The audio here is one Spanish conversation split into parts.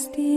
Christi.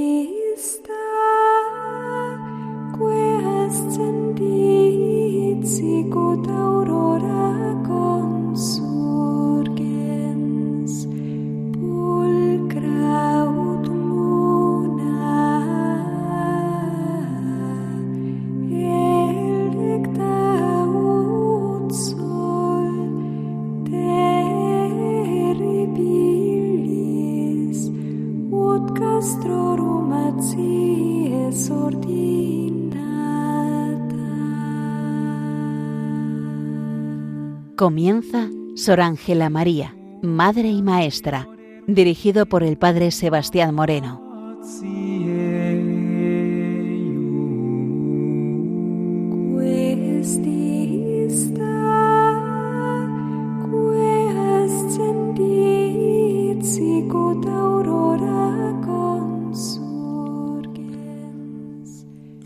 Comienza Sor Ángela María, Madre y Maestra, dirigido por el Padre Sebastián Moreno.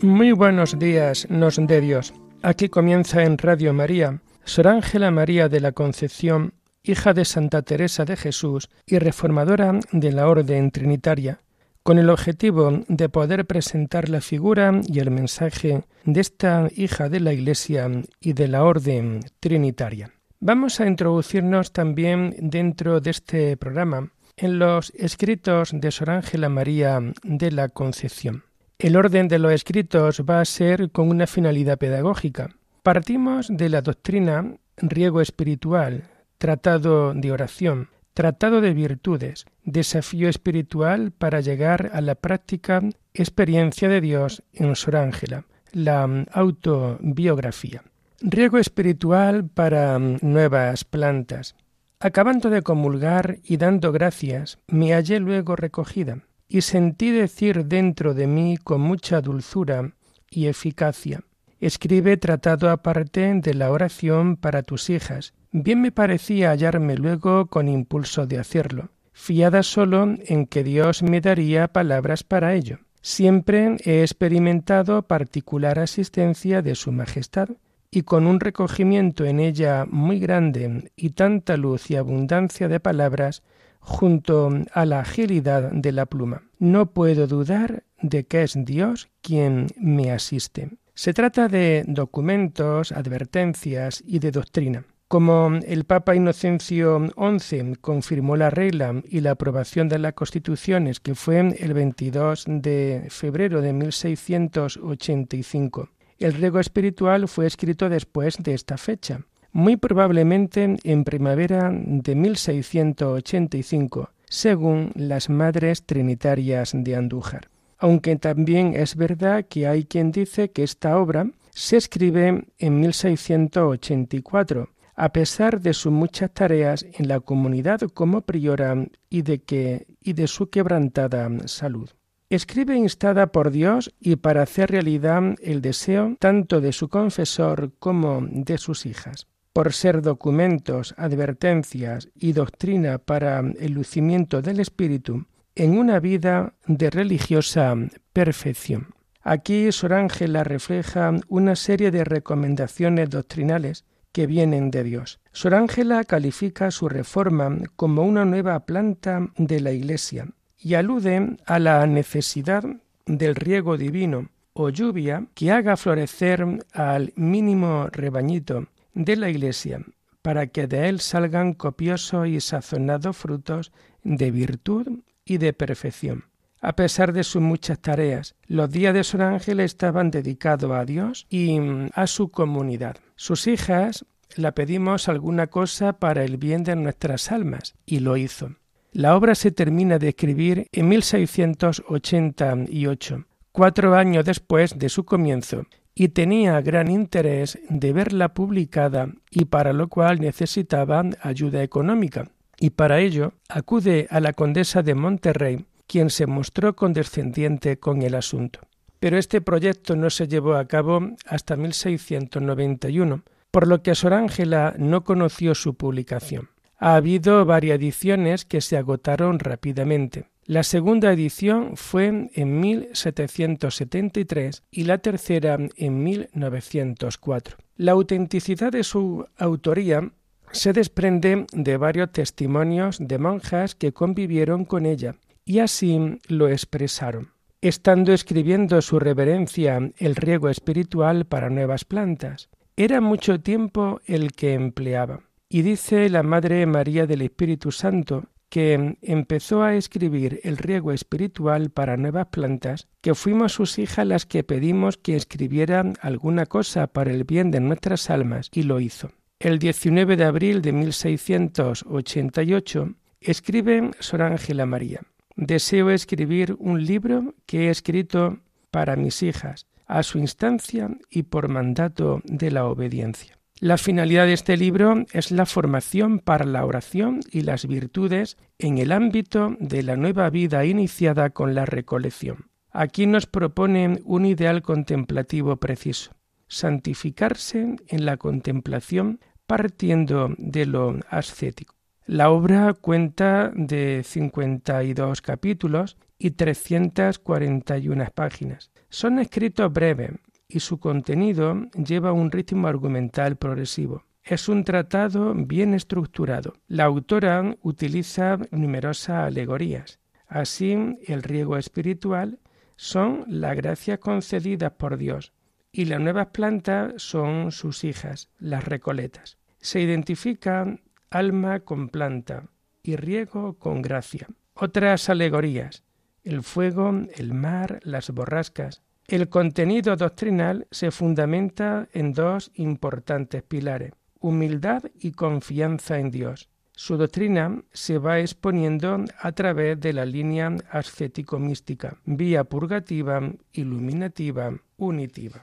Muy buenos días, nos de Dios. Aquí comienza en Radio María Sor Ángela María de la Concepción, hija de Santa Teresa de Jesús y reformadora de la Orden Trinitaria, con el objetivo de poder presentar la figura y el mensaje de esta hija de la Iglesia y de la Orden Trinitaria. Vamos a introducirnos también dentro de este programa en los escritos de Sor Ángela María de la Concepción. El orden de los escritos va a ser con una finalidad pedagógica, Partimos de la doctrina riego espiritual, tratado de oración, tratado de virtudes, desafío espiritual para llegar a la práctica experiencia de Dios en Sor Ángela, la autobiografía. Riego espiritual para nuevas plantas. Acabando de comulgar y dando gracias, me hallé luego recogida, y sentí decir dentro de mí con mucha dulzura y eficacia, Escribe tratado aparte de la oración para tus hijas. Bien me parecía hallarme luego con impulso de hacerlo, fiada solo en que Dios me daría palabras para ello. Siempre he experimentado particular asistencia de Su Majestad, y con un recogimiento en ella muy grande y tanta luz y abundancia de palabras, junto a la agilidad de la pluma. No puedo dudar de que es Dios quien me asiste. Se trata de documentos, advertencias y de doctrina. Como el Papa Inocencio XI confirmó la regla y la aprobación de las constituciones, que fue el 22 de febrero de 1685, el riego espiritual fue escrito después de esta fecha, muy probablemente en primavera de 1685, según las Madres Trinitarias de Andújar aunque también es verdad que hay quien dice que esta obra se escribe en 1684, a pesar de sus muchas tareas en la comunidad como priora y de que y de su quebrantada salud. Escribe instada por Dios y para hacer realidad el deseo tanto de su confesor como de sus hijas. Por ser documentos, advertencias y doctrina para el lucimiento del espíritu, en una vida de religiosa perfección. Aquí Sor Ángela refleja una serie de recomendaciones doctrinales que vienen de Dios. Sor Ángela califica su reforma como una nueva planta de la Iglesia y alude a la necesidad del riego divino o lluvia que haga florecer al mínimo rebañito de la Iglesia para que de él salgan copiosos y sazonados frutos de virtud y de perfección. A pesar de sus muchas tareas, los días de Sor Ángel estaban dedicados a Dios y mm, a su comunidad. Sus hijas la pedimos alguna cosa para el bien de nuestras almas, y lo hizo. La obra se termina de escribir en 1688, cuatro años después de su comienzo, y tenía gran interés de verla publicada y para lo cual necesitaba ayuda económica y para ello acude a la condesa de Monterrey, quien se mostró condescendiente con el asunto. Pero este proyecto no se llevó a cabo hasta 1691, por lo que Sor Ángela no conoció su publicación. Ha habido varias ediciones que se agotaron rápidamente. La segunda edición fue en 1773 y la tercera en 1904. La autenticidad de su autoría se desprende de varios testimonios de monjas que convivieron con ella y así lo expresaron. Estando escribiendo su reverencia el riego espiritual para nuevas plantas, era mucho tiempo el que empleaba. Y dice la Madre María del Espíritu Santo que empezó a escribir el riego espiritual para nuevas plantas, que fuimos sus hijas las que pedimos que escribiera alguna cosa para el bien de nuestras almas, y lo hizo. El 19 de abril de 1688 escribe Sor Ángela María. Deseo escribir un libro que he escrito para mis hijas, a su instancia y por mandato de la obediencia. La finalidad de este libro es la formación para la oración y las virtudes en el ámbito de la nueva vida iniciada con la recolección. Aquí nos propone un ideal contemplativo preciso, santificarse en la contemplación partiendo de lo ascético. La obra cuenta de 52 capítulos y 341 páginas. Son escritos breves, y su contenido lleva un ritmo argumental progresivo. Es un tratado bien estructurado. La autora utiliza numerosas alegorías. Así, el riego espiritual son las gracias concedidas por Dios y las nuevas plantas son sus hijas, las recoletas. Se identifica alma con planta y riego con gracia. Otras alegorías, el fuego, el mar, las borrascas, el contenido doctrinal se fundamenta en dos importantes pilares, humildad y confianza en Dios. Su doctrina se va exponiendo a través de la línea ascético-mística, vía purgativa, iluminativa, unitiva.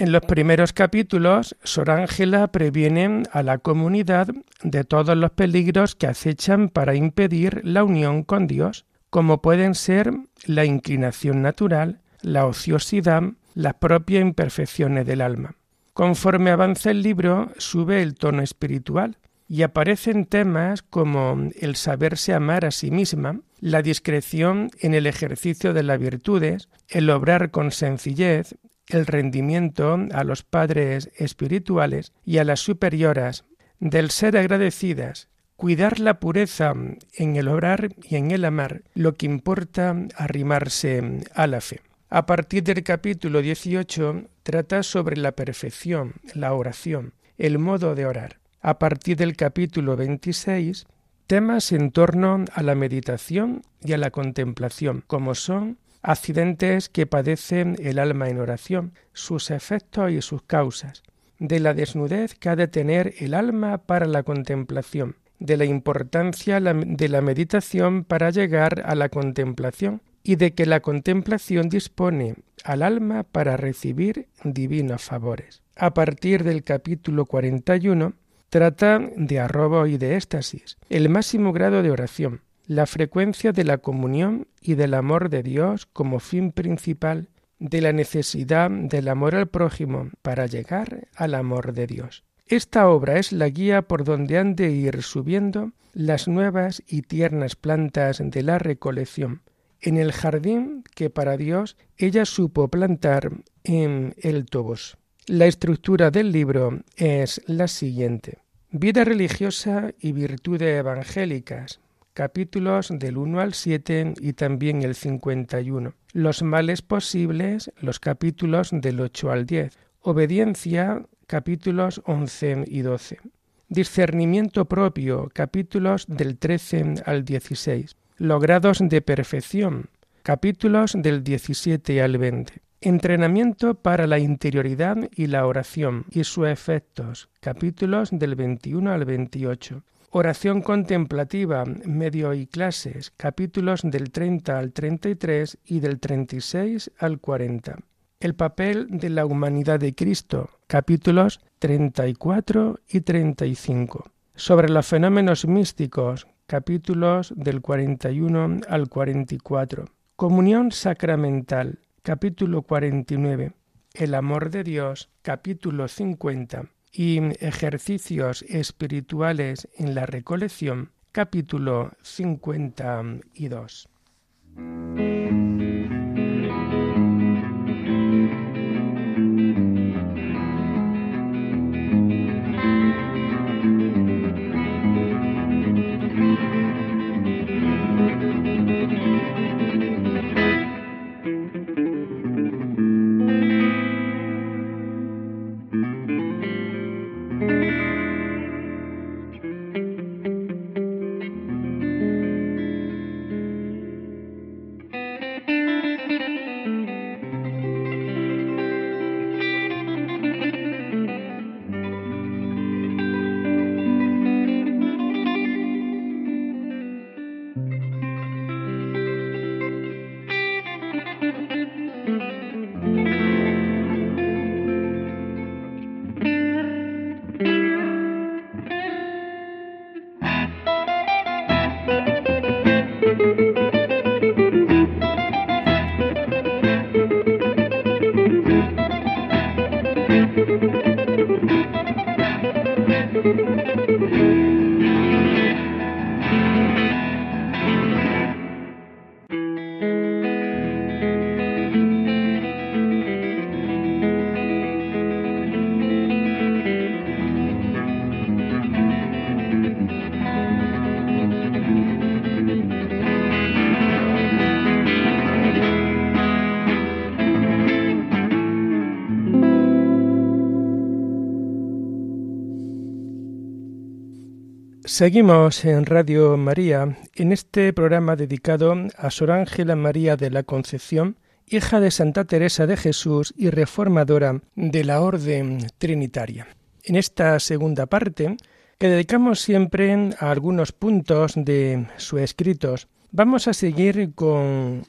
En los primeros capítulos, Sor Ángela previene a la comunidad de todos los peligros que acechan para impedir la unión con Dios, como pueden ser la inclinación natural, la ociosidad, las propias imperfecciones del alma. Conforme avanza el libro, sube el tono espiritual y aparecen temas como el saberse amar a sí misma, la discreción en el ejercicio de las virtudes, el obrar con sencillez, el rendimiento a los padres espirituales y a las superioras, del ser agradecidas, cuidar la pureza en el obrar y en el amar, lo que importa arrimarse a la fe. A partir del capítulo 18 trata sobre la perfección, la oración, el modo de orar. A partir del capítulo 26 temas en torno a la meditación y a la contemplación, como son accidentes que padece el alma en oración, sus efectos y sus causas, de la desnudez que ha de tener el alma para la contemplación, de la importancia de la meditación para llegar a la contemplación, y de que la contemplación dispone al alma para recibir divinos favores. A partir del capítulo 41 trata de arrobo y de éxtasis, el máximo grado de oración, la frecuencia de la comunión y del amor de Dios como fin principal, de la necesidad del amor al prójimo para llegar al amor de Dios. Esta obra es la guía por donde han de ir subiendo las nuevas y tiernas plantas de la recolección, en el jardín que para Dios ella supo plantar en el Tobos. La estructura del libro es la siguiente. Vida religiosa y virtudes evangélicas, capítulos del 1 al 7 y también el 51. Los males posibles, los capítulos del 8 al 10. Obediencia, capítulos 11 y 12. Discernimiento propio, capítulos del 13 al 16 grados de perfección, capítulos del 17 al 20. Entrenamiento para la interioridad y la oración y sus efectos, capítulos del 21 al 28. Oración contemplativa, medio y clases, capítulos del 30 al 33 y del 36 al 40. El papel de la humanidad de Cristo, capítulos 34 y 35. Sobre los fenómenos místicos, capítulos del 41 al 44. Comunión sacramental, capítulo 49. El amor de Dios, capítulo 50. Y ejercicios espirituales en la recolección, capítulo 52. Seguimos en Radio María en este programa dedicado a Sor Ángela María de la Concepción, hija de Santa Teresa de Jesús y reformadora de la Orden Trinitaria. En esta segunda parte, que dedicamos siempre a algunos puntos de sus escritos, vamos a seguir con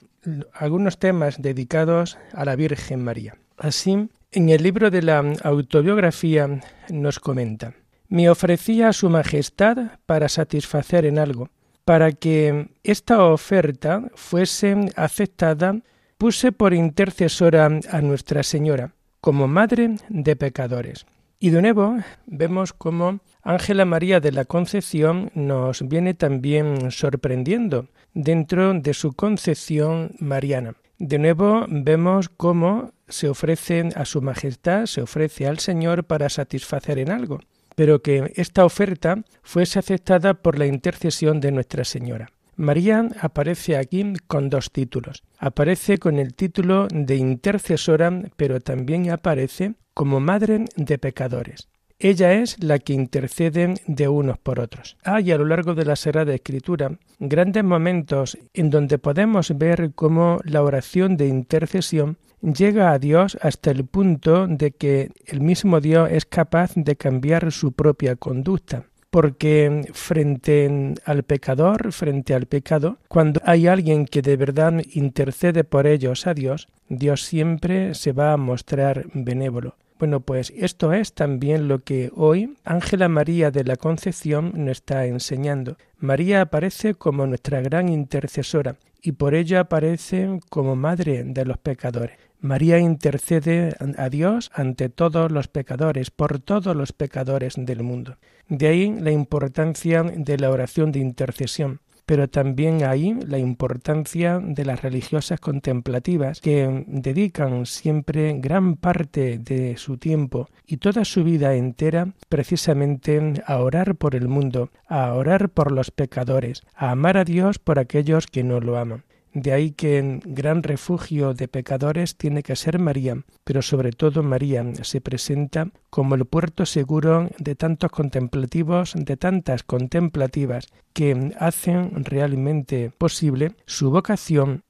algunos temas dedicados a la Virgen María. Así, en el libro de la autobiografía nos comenta me ofrecía a su Majestad para satisfacer en algo. Para que esta oferta fuese aceptada, puse por intercesora a Nuestra Señora, como Madre de pecadores. Y de nuevo vemos cómo Ángela María de la Concepción nos viene también sorprendiendo dentro de su concepción mariana. De nuevo vemos cómo se ofrece a su Majestad, se ofrece al Señor para satisfacer en algo pero que esta oferta fuese aceptada por la intercesión de Nuestra Señora. María aparece aquí con dos títulos. Aparece con el título de intercesora, pero también aparece como madre de pecadores. Ella es la que intercede de unos por otros. Hay a lo largo de la Sagrada Escritura grandes momentos en donde podemos ver cómo la oración de intercesión llega a Dios hasta el punto de que el mismo Dios es capaz de cambiar su propia conducta. Porque frente al pecador, frente al pecado, cuando hay alguien que de verdad intercede por ellos a Dios, Dios siempre se va a mostrar benévolo. Bueno, pues esto es también lo que hoy Ángela María de la Concepción nos está enseñando. María aparece como nuestra gran intercesora y por ello aparece como madre de los pecadores. María intercede a Dios ante todos los pecadores, por todos los pecadores del mundo. De ahí la importancia de la oración de intercesión, pero también ahí la importancia de las religiosas contemplativas que dedican siempre gran parte de su tiempo y toda su vida entera precisamente a orar por el mundo, a orar por los pecadores, a amar a Dios por aquellos que no lo aman. De ahí que en gran refugio de pecadores tiene que ser María, pero sobre todo María se presenta como el puerto seguro de tantos contemplativos, de tantas contemplativas que hacen realmente posible su vocación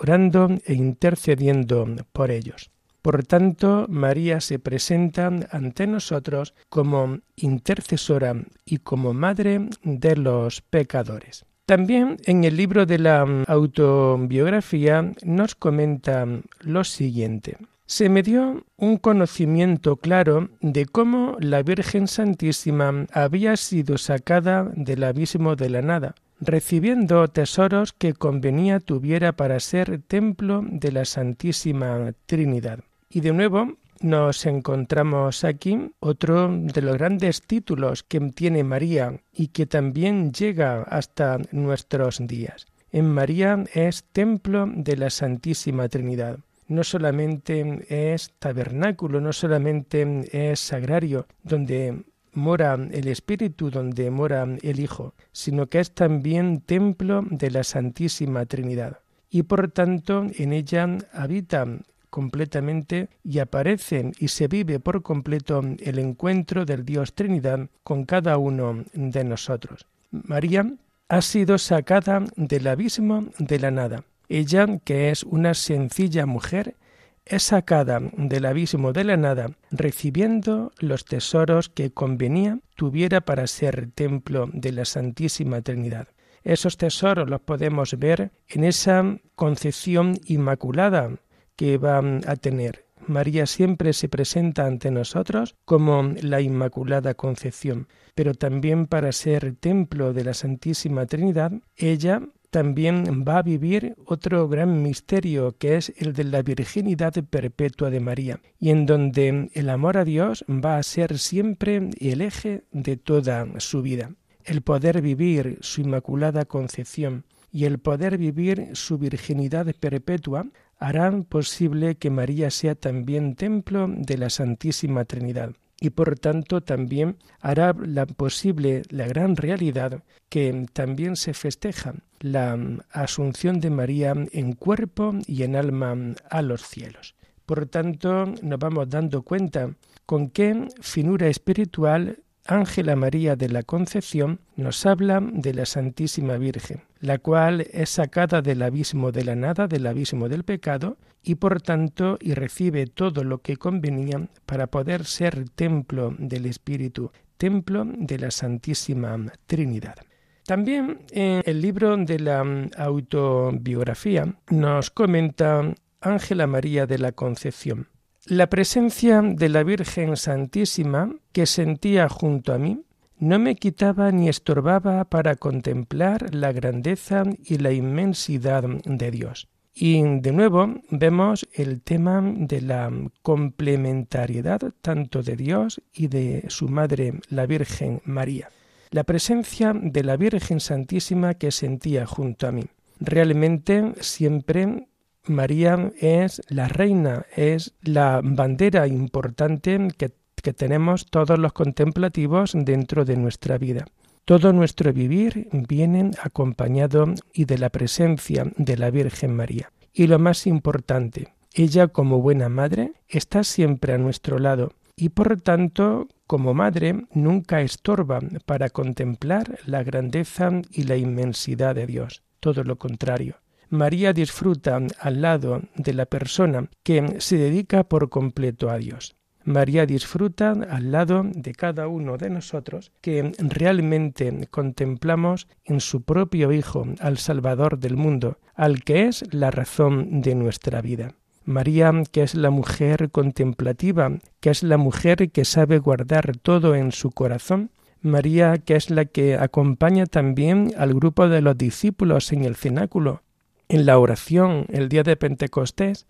orando e intercediendo por ellos. Por tanto, María se presenta ante nosotros como intercesora y como madre de los pecadores. También en el libro de la mm, autobiografía nos comenta lo siguiente. Se me dio un conocimiento claro de cómo la Virgen Santísima había sido sacada del abismo de la nada, recibiendo tesoros que convenía tuviera para ser templo de la Santísima Trinidad. Y de nuevo nos encontramos aquí otro de los grandes títulos que tiene María y que también llega hasta nuestros días. En María es templo de la Santísima Trinidad. No solamente es tabernáculo, no solamente es sagrario, donde mora el Espíritu, donde mora el Hijo, sino que es también templo de la Santísima Trinidad. Y por tanto en ella habita completamente y aparece y se vive por completo el encuentro del Dios Trinidad con cada uno de nosotros. María ha sido sacada del abismo de la nada. Ella, que es una sencilla mujer, es sacada del abismo de la nada, recibiendo los tesoros que convenía tuviera para ser templo de la Santísima Trinidad. Esos tesoros los podemos ver en esa concepción inmaculada que va a tener. María siempre se presenta ante nosotros como la Inmaculada Concepción, pero también para ser templo de la Santísima Trinidad, ella también va a vivir otro gran misterio que es el de la virginidad perpetua de María, y en donde el amor a Dios va a ser siempre el eje de toda su vida. El poder vivir su Inmaculada Concepción y el poder vivir su virginidad perpetua harán posible que María sea también templo de la Santísima Trinidad y por tanto también hará la posible la gran realidad que también se festeja la asunción de María en cuerpo y en alma a los cielos. Por tanto, nos vamos dando cuenta con qué finura espiritual Ángela María de la Concepción nos habla de la Santísima Virgen, la cual es sacada del abismo de la nada, del abismo del pecado, y por tanto y recibe todo lo que convenía para poder ser templo del Espíritu, templo de la Santísima Trinidad. También en el libro de la autobiografía nos comenta Ángela María de la Concepción. La presencia de la Virgen Santísima que sentía junto a mí no me quitaba ni estorbaba para contemplar la grandeza y la inmensidad de Dios. Y de nuevo vemos el tema de la complementariedad tanto de Dios y de su Madre, la Virgen María. La presencia de la Virgen Santísima que sentía junto a mí. Realmente siempre María es la reina, es la bandera importante que, tenemos todos los contemplativos dentro de nuestra vida. Todo nuestro vivir viene acompañado y de la presencia de la Virgen María. Y lo más importante, ella como buena madre está siempre a nuestro lado y por tanto como madre nunca estorba para contemplar la grandeza y la inmensidad de Dios. Todo lo contrario. María disfruta al lado de la persona que se dedica por completo a Dios. María disfruta al lado de cada uno de nosotros que realmente contemplamos en su propio Hijo al Salvador del mundo, al que es la razón de nuestra vida. María, que es la mujer contemplativa, que es la mujer que sabe guardar todo en su corazón, María, que es la que acompaña también al grupo de los discípulos en el cenáculo, en la oración el día de Pentecostés,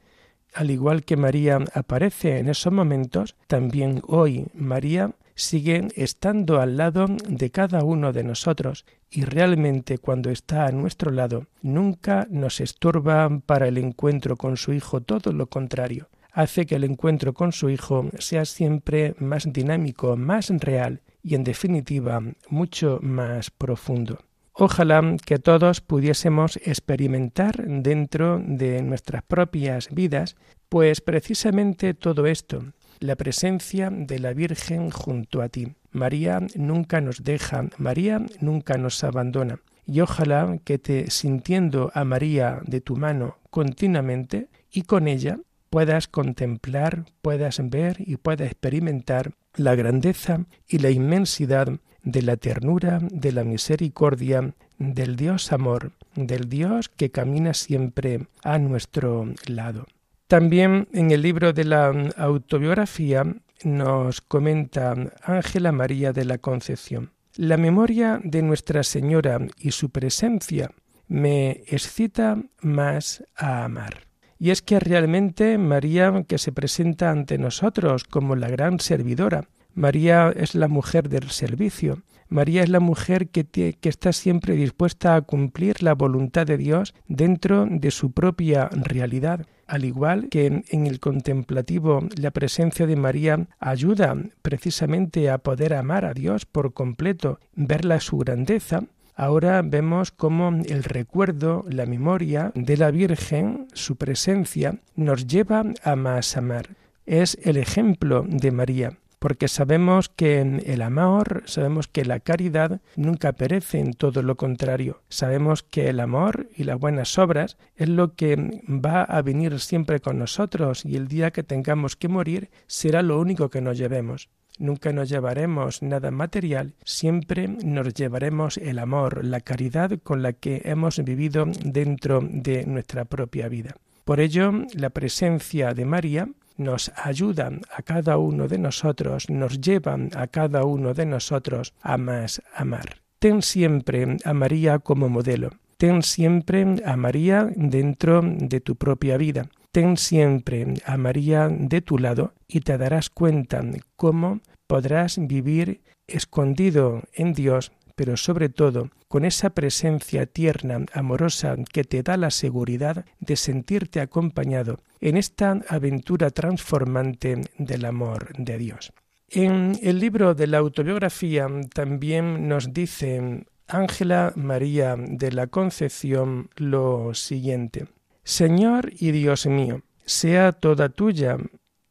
al igual que María aparece en esos momentos, también hoy María sigue estando al lado de cada uno de nosotros y realmente cuando está a nuestro lado nunca nos estorba para el encuentro con su Hijo, todo lo contrario, hace que el encuentro con su Hijo sea siempre más dinámico, más real y en definitiva mucho más profundo. Ojalá que todos pudiésemos experimentar dentro de nuestras propias vidas, pues precisamente todo esto, la presencia de la Virgen junto a ti. María nunca nos deja, María nunca nos abandona. Y ojalá que te sintiendo a María de tu mano continuamente y con ella puedas contemplar, puedas ver y puedas experimentar la grandeza y la inmensidad de la ternura, de la misericordia, del Dios amor, del Dios que camina siempre a nuestro lado. También en el libro de la autobiografía nos comenta Ángela María de la Concepción. La memoria de Nuestra Señora y su presencia me excita más a amar. Y es que realmente María, que se presenta ante nosotros como la gran servidora, María es la mujer del servicio. María es la mujer que, está siempre dispuesta a cumplir la voluntad de Dios dentro de su propia realidad. Al igual que en el contemplativo la presencia de María ayuda precisamente a poder amar a Dios por completo, verla su grandeza, ahora vemos cómo el recuerdo, la memoria de la Virgen, su presencia, nos lleva a más amar. Es el ejemplo de María porque sabemos que el amor, sabemos que la caridad nunca perece, en todo lo contrario. Sabemos que el amor y las buenas obras es lo que va a venir siempre con nosotros y el día que tengamos que morir será lo único que nos llevemos. Nunca nos llevaremos nada material, siempre nos llevaremos el amor, la caridad con la que hemos vivido dentro de nuestra propia vida. Por ello, la presencia de María nos ayudan a cada uno de nosotros, nos llevan a cada uno de nosotros a más amar. Ten siempre a María como modelo. Ten siempre a María dentro de tu propia vida. Ten siempre a María de tu lado y te darás cuenta cómo podrás vivir escondido en Dios pero sobre todo con esa presencia tierna, amorosa, que te da la seguridad de sentirte acompañado en esta aventura transformante del amor de Dios. En el libro de la autobiografía también nos dice Ángela María de la Concepción lo siguiente. Señor y Dios mío, sea toda tuya,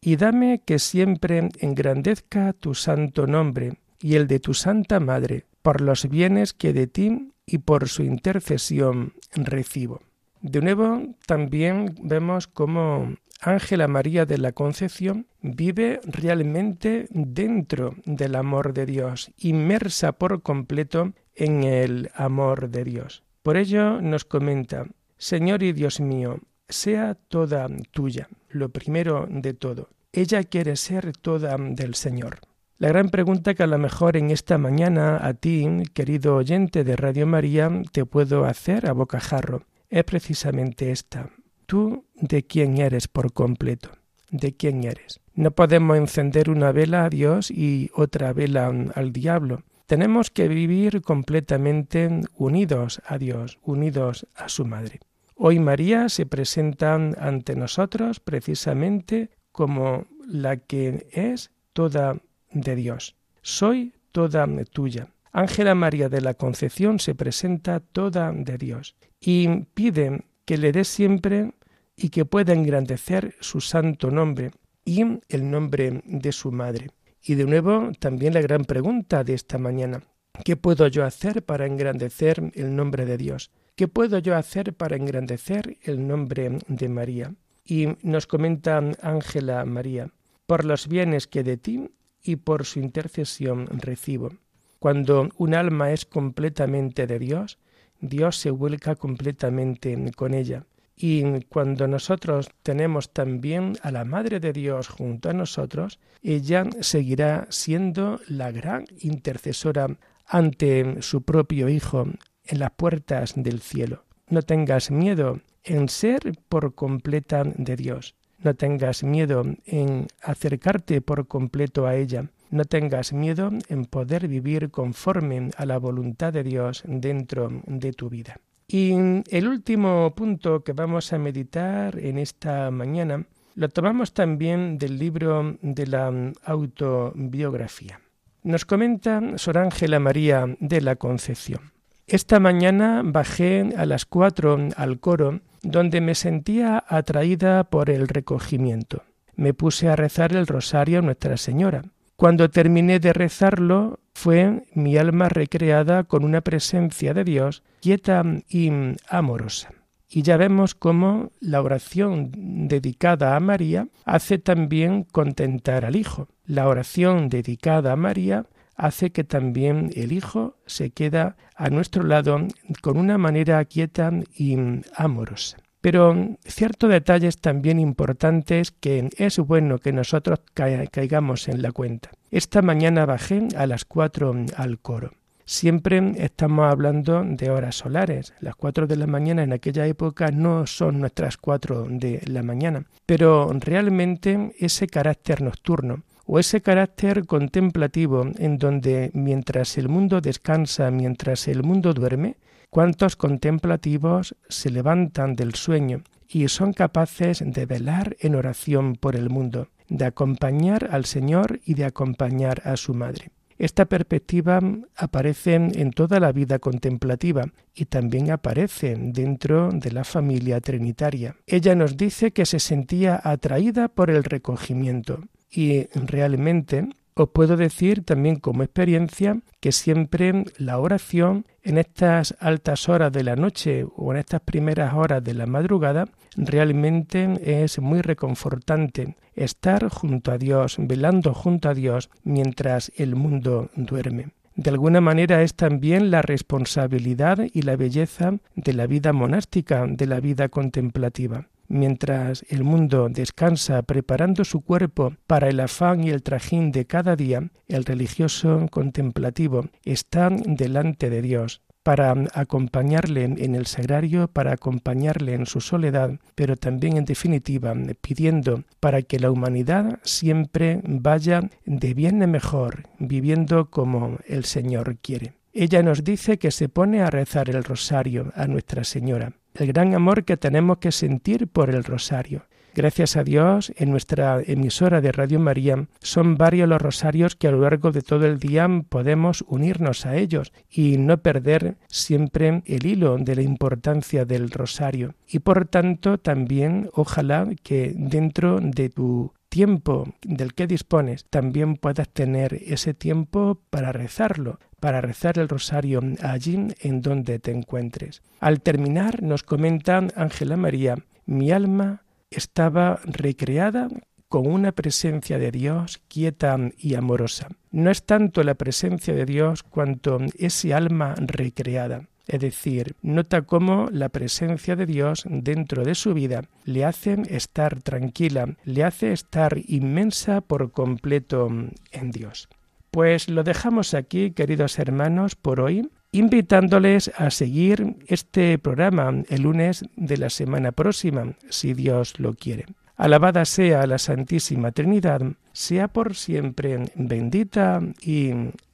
y dame que siempre engrandezca tu santo nombre, y el de tu Santa Madre, por los bienes que de ti y por su intercesión recibo. De nuevo, también vemos cómo Ángela María de la Concepción vive realmente dentro del amor de Dios, inmersa por completo en el amor de Dios. Por ello nos comenta, Señor y Dios mío, sea toda tuya, lo primero de todo. Ella quiere ser toda del Señor. La gran pregunta que a lo mejor en esta mañana a ti, querido oyente de Radio María, te puedo hacer a bocajarro es precisamente esta. Tú de quién eres por completo, de quién eres. No podemos encender una vela a Dios y otra vela al diablo. Tenemos que vivir completamente unidos a Dios, unidos a su Madre. Hoy María se presenta ante nosotros precisamente como la que es toda de Dios. Soy toda tuya. Ángela María de la Concepción se presenta toda de Dios y pide que le dé siempre y que pueda engrandecer su santo nombre y el nombre de su madre. Y de nuevo también la gran pregunta de esta mañana. ¿Qué puedo yo hacer para engrandecer el nombre de Dios? ¿Qué puedo yo hacer para engrandecer el nombre de María? Y nos comenta Ángela María, por los bienes que de ti y por su intercesión recibo. Cuando un alma es completamente de Dios, Dios se vuelca completamente con ella. Y cuando nosotros tenemos también a la Madre de Dios junto a nosotros, ella seguirá siendo la gran intercesora ante su propio Hijo en las puertas del cielo. No tengas miedo en ser por completa de Dios. No tengas miedo en acercarte por completo a ella. No tengas miedo en poder vivir conforme a la voluntad de Dios dentro de tu vida. Y el último punto que vamos a meditar en esta mañana lo tomamos también del libro de la autobiografía. Nos comenta Sor Ángela María de la Concepción. Esta mañana bajé a las cuatro al coro donde me sentía atraída por el recogimiento. Me puse a rezar el rosario a Nuestra Señora. Cuando terminé de rezarlo, fue mi alma recreada con una presencia de Dios quieta y amorosa. Y ya vemos cómo la oración dedicada a María hace también contentar al Hijo. La oración dedicada a María hace que también el Hijo se queda a nuestro lado con una manera quieta y amorosa. Pero ciertos detalles también importantes que es bueno que nosotros caigamos en la cuenta. Esta mañana bajé a las cuatro al coro. Siempre estamos hablando de horas solares. Las cuatro de la mañana en aquella época no son nuestras cuatro de la mañana, pero realmente ese carácter nocturno o ese carácter contemplativo en donde mientras el mundo descansa, mientras el mundo duerme, cuántos contemplativos se levantan del sueño y son capaces de velar en oración por el mundo, de acompañar al Señor y de acompañar a su Madre. Esta perspectiva aparece en toda la vida contemplativa y también aparece dentro de la familia trinitaria. Ella nos dice que se sentía atraída por el recogimiento y realmente os puedo decir también como experiencia que siempre la oración en estas altas horas de la noche o en estas primeras horas de la madrugada realmente es muy reconfortante estar junto a Dios, velando junto a Dios mientras el mundo duerme. De alguna manera es también la responsabilidad y la belleza de la vida monástica, de la vida contemplativa. Mientras el mundo descansa preparando su cuerpo para el afán y el trajín de cada día, el religioso contemplativo está delante de Dios para acompañarle en el sagrario, para acompañarle en su soledad, pero también en definitiva pidiendo para que la humanidad siempre vaya de bien en mejor, viviendo como el Señor quiere. Ella nos dice que se pone a rezar el rosario a Nuestra Señora el gran amor que tenemos que sentir por el rosario. Gracias a Dios, en nuestra emisora de Radio María son varios los rosarios que a lo largo de todo el día podemos unirnos a ellos y no perder siempre el hilo de la importancia del rosario. Y por tanto también ojalá que dentro de tu tiempo del que dispones, también puedas tener ese tiempo para rezarlo, para rezar el rosario allí en donde te encuentres. Al terminar, nos comenta Ángela María, mi alma estaba recreada con una presencia de Dios quieta y amorosa. No es tanto la presencia de Dios cuanto ese alma recreada. Es decir, nota cómo la presencia de Dios dentro de su vida le hace estar tranquila, le hace estar inmensa por completo en Dios. Pues lo dejamos aquí, queridos hermanos, por hoy, invitándoles a seguir este programa el lunes de la semana próxima, si Dios lo quiere. Alabada sea la Santísima Trinidad, sea por siempre bendita y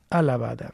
alabada.